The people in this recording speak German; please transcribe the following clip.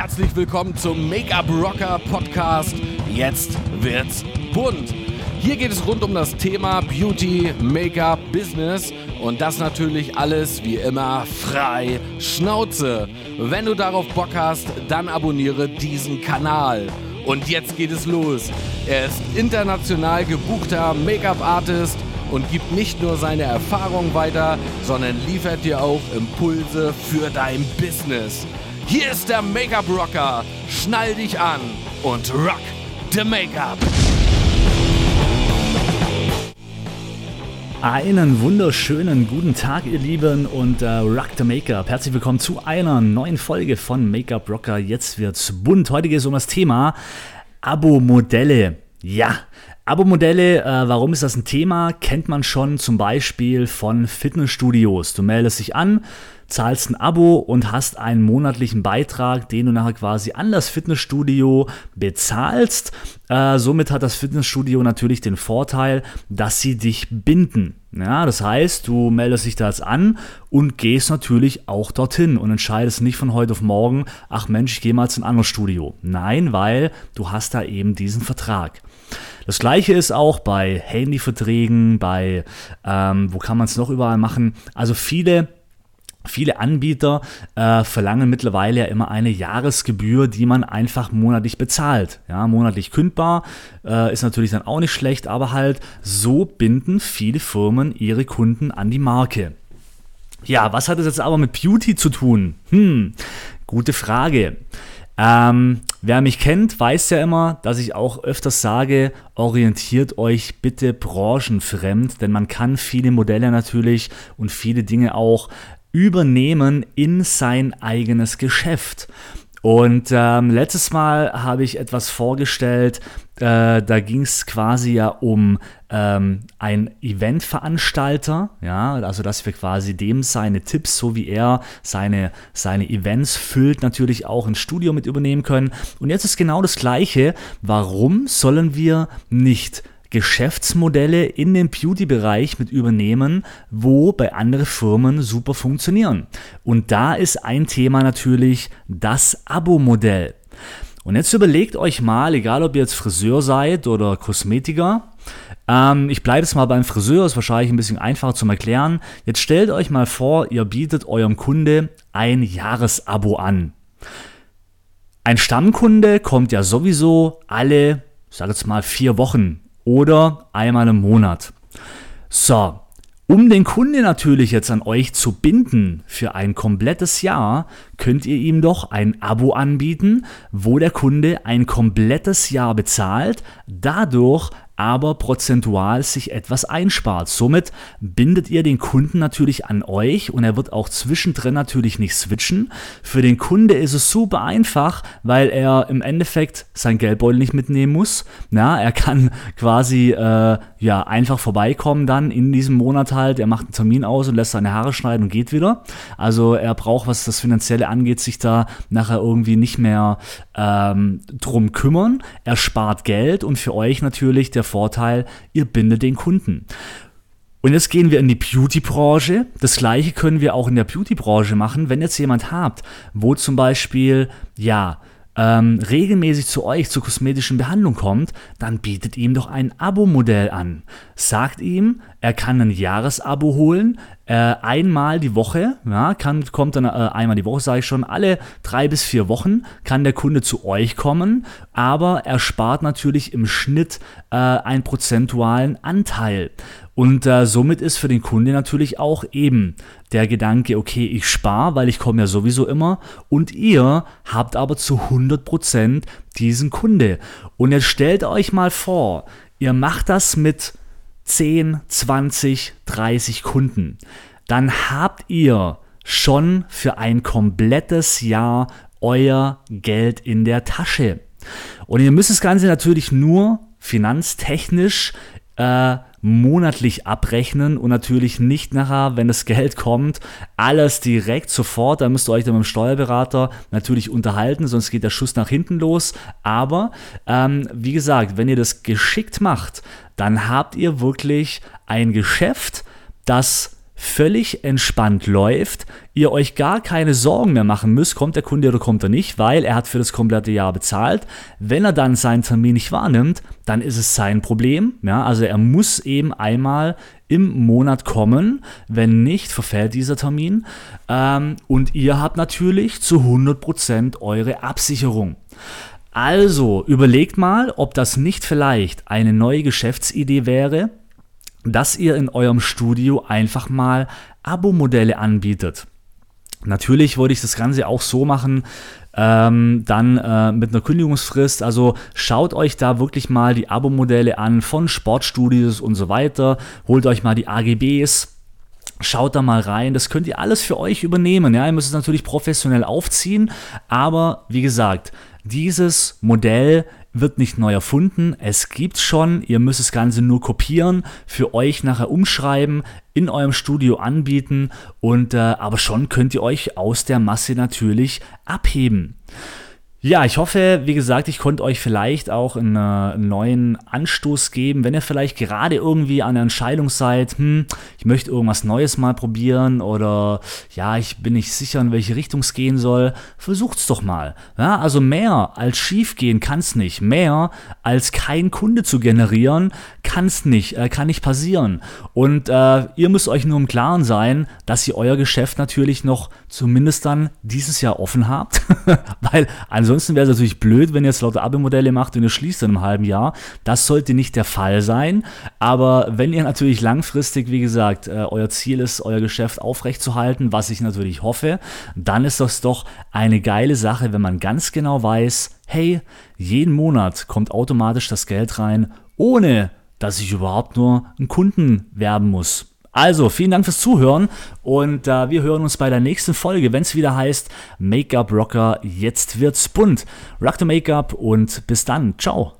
Herzlich willkommen zum Make-up Rocker Podcast. Jetzt wird's bunt. Hier geht es rund um das Thema Beauty, Make-up, Business und das natürlich alles wie immer frei Schnauze. Wenn du darauf Bock hast, dann abonniere diesen Kanal. Und jetzt geht es los. Er ist international gebuchter Make-up-Artist und gibt nicht nur seine Erfahrung weiter, sondern liefert dir auch Impulse für dein Business. Hier ist der Make-up Rocker. Schnall dich an und rock the Make-up. Einen wunderschönen guten Tag, ihr Lieben, und äh, Rock the Make-up. Herzlich willkommen zu einer neuen Folge von Make-up Rocker. Jetzt wird's bunt. Heute geht es um das Thema Abo-Modelle. Ja, Abo-Modelle, äh, warum ist das ein Thema? Kennt man schon zum Beispiel von Fitnessstudios. Du meldest dich an, zahlst ein Abo und hast einen monatlichen Beitrag, den du nachher quasi an das Fitnessstudio bezahlst. Äh, somit hat das Fitnessstudio natürlich den Vorteil, dass sie dich binden. Ja, das heißt, du meldest dich da jetzt an und gehst natürlich auch dorthin und entscheidest nicht von heute auf morgen, ach Mensch, ich gehe mal zu einem anderen Studio. Nein, weil du hast da eben diesen Vertrag. Das gleiche ist auch bei Handyverträgen, bei, ähm, wo kann man es noch überall machen? Also viele Viele Anbieter äh, verlangen mittlerweile ja immer eine Jahresgebühr, die man einfach monatlich bezahlt. Ja, monatlich kündbar äh, ist natürlich dann auch nicht schlecht, aber halt so binden viele Firmen ihre Kunden an die Marke. Ja, was hat es jetzt aber mit Beauty zu tun? Hm, gute Frage. Ähm, wer mich kennt, weiß ja immer, dass ich auch öfters sage, orientiert euch bitte branchenfremd, denn man kann viele Modelle natürlich und viele Dinge auch übernehmen in sein eigenes Geschäft. Und ähm, letztes Mal habe ich etwas vorgestellt, äh, da ging es quasi ja um ähm, einen Eventveranstalter, ja, also dass wir quasi dem seine Tipps, so wie er seine, seine Events füllt, natürlich auch ins Studio mit übernehmen können. Und jetzt ist genau das Gleiche. Warum sollen wir nicht Geschäftsmodelle in den Beauty-Bereich mit übernehmen, wo bei anderen Firmen super funktionieren. Und da ist ein Thema natürlich das Abo-Modell. Und jetzt überlegt euch mal, egal ob ihr jetzt Friseur seid oder Kosmetiker, ähm, ich bleibe jetzt mal beim Friseur, ist wahrscheinlich ein bisschen einfacher zum Erklären. Jetzt stellt euch mal vor, ihr bietet eurem Kunde ein Jahresabo an. Ein Stammkunde kommt ja sowieso alle, ich sage jetzt mal, vier Wochen oder einmal im Monat. So, um den Kunde natürlich jetzt an euch zu binden für ein komplettes Jahr, könnt ihr ihm doch ein Abo anbieten, wo der Kunde ein komplettes Jahr bezahlt, dadurch aber prozentual sich etwas einspart. Somit bindet ihr den Kunden natürlich an euch und er wird auch zwischendrin natürlich nicht switchen. Für den Kunde ist es super einfach, weil er im Endeffekt sein Geldbeutel nicht mitnehmen muss. Na, er kann quasi äh, ja einfach vorbeikommen dann in diesem Monat halt. Er macht einen Termin aus und lässt seine Haare schneiden und geht wieder. Also er braucht, was das Finanzielle angeht, sich da nachher irgendwie nicht mehr ähm, drum kümmern. Er spart Geld und für euch natürlich der Vorteil, ihr bindet den Kunden. Und jetzt gehen wir in die Beauty-Branche. Das gleiche können wir auch in der Beauty-Branche machen, wenn jetzt jemand habt, wo zum Beispiel, ja, ähm, regelmäßig zu euch zur kosmetischen Behandlung kommt, dann bietet ihm doch ein Abo-Modell an. Sagt ihm, er kann ein Jahresabo holen, äh, einmal die Woche, ja, kann, kommt dann äh, einmal die Woche, sage ich schon, alle drei bis vier Wochen kann der Kunde zu euch kommen, aber er spart natürlich im Schnitt äh, einen prozentualen Anteil. Und äh, somit ist für den Kunde natürlich auch eben der Gedanke, okay, ich spare, weil ich komme ja sowieso immer und ihr habt aber zu 100% diesen Kunde. Und jetzt stellt euch mal vor, ihr macht das mit 10, 20, 30 Kunden. Dann habt ihr schon für ein komplettes Jahr euer Geld in der Tasche. Und ihr müsst das Ganze natürlich nur finanztechnisch äh, monatlich abrechnen und natürlich nicht nachher, wenn das Geld kommt, alles direkt sofort. Da müsst ihr euch dann mit dem Steuerberater natürlich unterhalten, sonst geht der Schuss nach hinten los. Aber ähm, wie gesagt, wenn ihr das geschickt macht, dann habt ihr wirklich ein Geschäft, das völlig entspannt läuft, ihr euch gar keine Sorgen mehr machen müsst, kommt der Kunde oder kommt er nicht, weil er hat für das komplette Jahr bezahlt. Wenn er dann seinen Termin nicht wahrnimmt, dann ist es sein Problem. Ja, also er muss eben einmal im Monat kommen. Wenn nicht, verfällt dieser Termin. Ähm, und ihr habt natürlich zu 100% eure Absicherung. Also überlegt mal, ob das nicht vielleicht eine neue Geschäftsidee wäre, dass ihr in eurem Studio einfach mal Abo-Modelle anbietet. Natürlich wollte ich das Ganze auch so machen, ähm, dann äh, mit einer Kündigungsfrist. Also schaut euch da wirklich mal die Abo-Modelle an von Sportstudios und so weiter. Holt euch mal die AGBs. Schaut da mal rein, das könnt ihr alles für euch übernehmen. Ja, ihr müsst es natürlich professionell aufziehen, aber wie gesagt, dieses Modell wird nicht neu erfunden, es gibt schon, ihr müsst das Ganze nur kopieren, für euch nachher umschreiben, in eurem Studio anbieten. Und äh, aber schon könnt ihr euch aus der Masse natürlich abheben. Ja, ich hoffe, wie gesagt, ich konnte euch vielleicht auch einen, äh, einen, neuen Anstoß geben, wenn ihr vielleicht gerade irgendwie an der Entscheidung seid, hm, ich möchte irgendwas Neues mal probieren oder ja, ich bin nicht sicher, in welche Richtung es gehen soll, versucht's doch mal. Ja, also mehr als schief gehen kann's nicht, mehr als kein Kunde zu generieren kann's nicht, äh, kann nicht passieren. Und äh, ihr müsst euch nur im Klaren sein, dass ihr euer Geschäft natürlich noch zumindest dann dieses Jahr offen habt, weil ansonsten Ansonsten wäre es natürlich blöd, wenn ihr jetzt lauter Abo-Modelle macht und ihr schließt in einem halben Jahr. Das sollte nicht der Fall sein. Aber wenn ihr natürlich langfristig, wie gesagt, äh, euer Ziel ist, euer Geschäft aufrechtzuerhalten, was ich natürlich hoffe, dann ist das doch eine geile Sache, wenn man ganz genau weiß, hey, jeden Monat kommt automatisch das Geld rein, ohne dass ich überhaupt nur einen Kunden werben muss. Also, vielen Dank fürs Zuhören und äh, wir hören uns bei der nächsten Folge, wenn es wieder heißt Make-up Rocker, jetzt wird's bunt. Rock the Make-up und bis dann. Ciao.